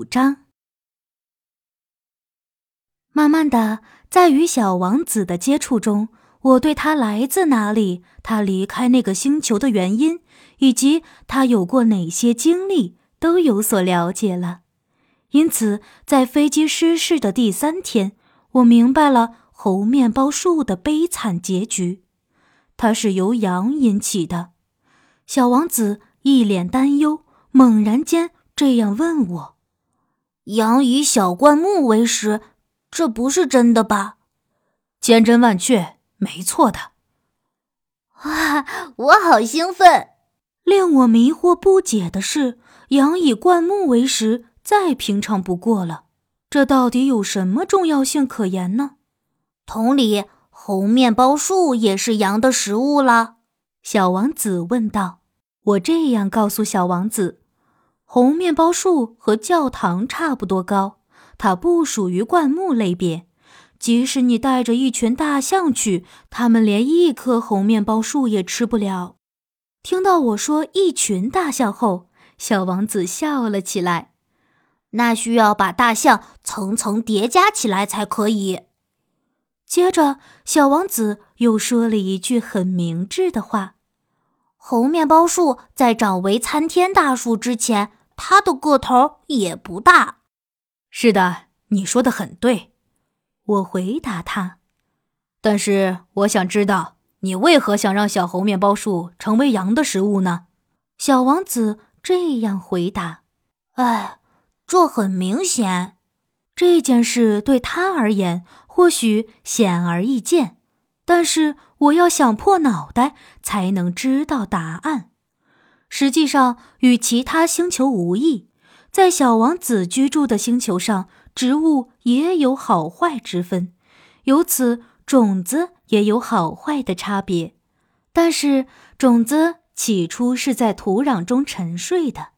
五章。慢慢的，在与小王子的接触中，我对他来自哪里、他离开那个星球的原因，以及他有过哪些经历，都有所了解了。因此，在飞机失事的第三天，我明白了猴面包树的悲惨结局，它是由羊引起的。小王子一脸担忧，猛然间这样问我：“羊以小灌木为食，这不是真的吧？”“千真万确，没错的。”“哇，我好兴奋！”令我迷惑不解的是，羊以灌木为食。再平常不过了，这到底有什么重要性可言呢？同理，猴面包树也是羊的食物了。小王子问道。我这样告诉小王子：红面包树和教堂差不多高，它不属于灌木类别。即使你带着一群大象去，它们连一棵红面包树也吃不了。听到我说一群大象后，小王子笑了起来。那需要把大象层层叠加起来才可以。接着，小王子又说了一句很明智的话：“红面包树在长为参天大树之前，它的个头也不大。”“是的，你说的很对。”我回答他。“但是我想知道，你为何想让小猴面包树成为羊的食物呢？”小王子这样回答：“哎。”这很明显，这件事对他而言或许显而易见，但是我要想破脑袋才能知道答案。实际上与其他星球无异，在小王子居住的星球上，植物也有好坏之分，由此种子也有好坏的差别。但是种子起初是在土壤中沉睡的。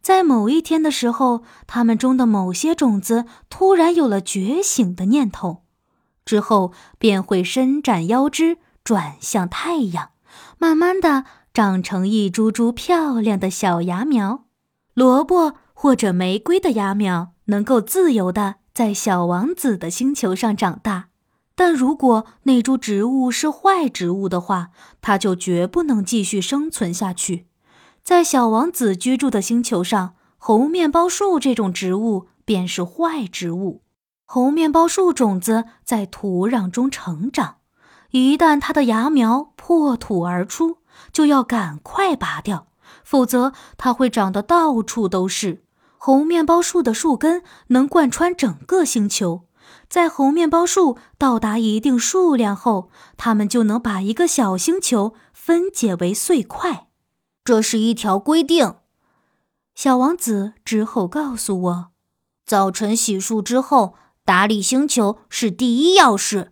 在某一天的时候，它们中的某些种子突然有了觉醒的念头，之后便会伸展腰肢，转向太阳，慢慢的长成一株株漂亮的小芽苗。萝卜或者玫瑰的芽苗能够自由的在小王子的星球上长大，但如果那株植物是坏植物的话，它就绝不能继续生存下去。在小王子居住的星球上，猴面包树这种植物便是坏植物。猴面包树种子在土壤中成长，一旦它的芽苗破土而出，就要赶快拔掉，否则它会长得到处都是。红面包树的树根能贯穿整个星球，在红面包树到达一定数量后，它们就能把一个小星球分解为碎块。这是一条规定，小王子之后告诉我，早晨洗漱之后打理星球是第一要事。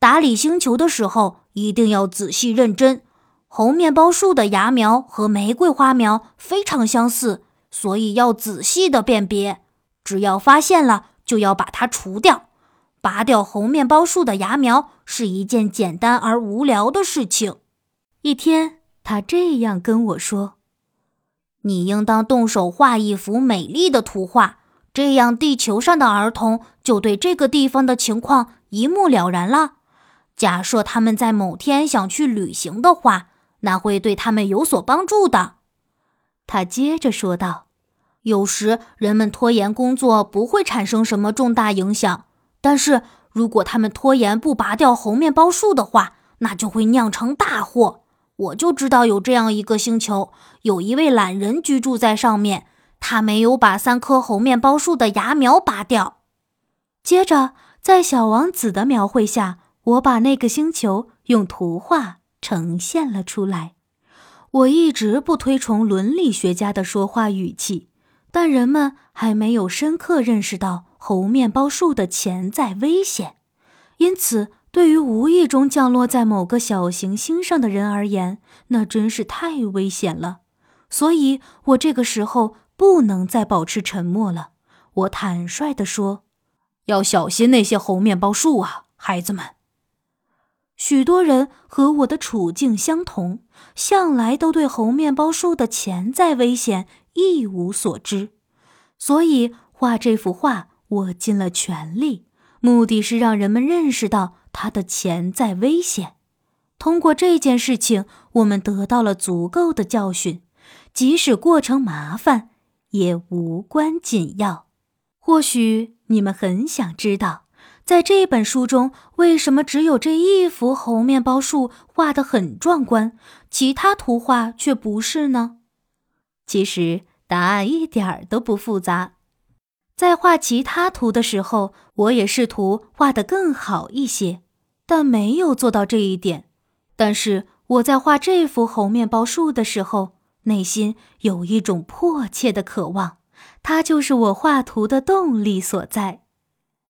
打理星球的时候一定要仔细认真。猴面包树的芽苗和玫瑰花苗非常相似，所以要仔细的辨别。只要发现了，就要把它除掉。拔掉猴面包树的芽苗是一件简单而无聊的事情。一天。他这样跟我说：“你应当动手画一幅美丽的图画，这样地球上的儿童就对这个地方的情况一目了然了。假设他们在某天想去旅行的话，那会对他们有所帮助的。”他接着说道：“有时人们拖延工作不会产生什么重大影响，但是如果他们拖延不拔掉猴面包树的话，那就会酿成大祸。”我就知道有这样一个星球，有一位懒人居住在上面。他没有把三棵猴面包树的芽苗拔掉。接着，在小王子的描绘下，我把那个星球用图画呈现了出来。我一直不推崇伦理学家的说话语气，但人们还没有深刻认识到猴面包树的潜在危险，因此。对于无意中降落在某个小行星上的人而言，那真是太危险了。所以，我这个时候不能再保持沉默了。我坦率地说：“要小心那些猴面包树啊，孩子们。”许多人和我的处境相同，向来都对猴面包树的潜在危险一无所知，所以画这幅画，我尽了全力，目的是让人们认识到它的潜在危险。通过这件事情，我们得到了足够的教训，即使过程麻烦，也无关紧要。或许你们很想知道，在这本书中，为什么只有这一幅猴面包树画得很壮观，其他图画却不是呢？其实答案一点儿都不复杂。在画其他图的时候，我也试图画得更好一些，但没有做到这一点。但是我在画这幅猴面包树的时候，内心有一种迫切的渴望，它就是我画图的动力所在。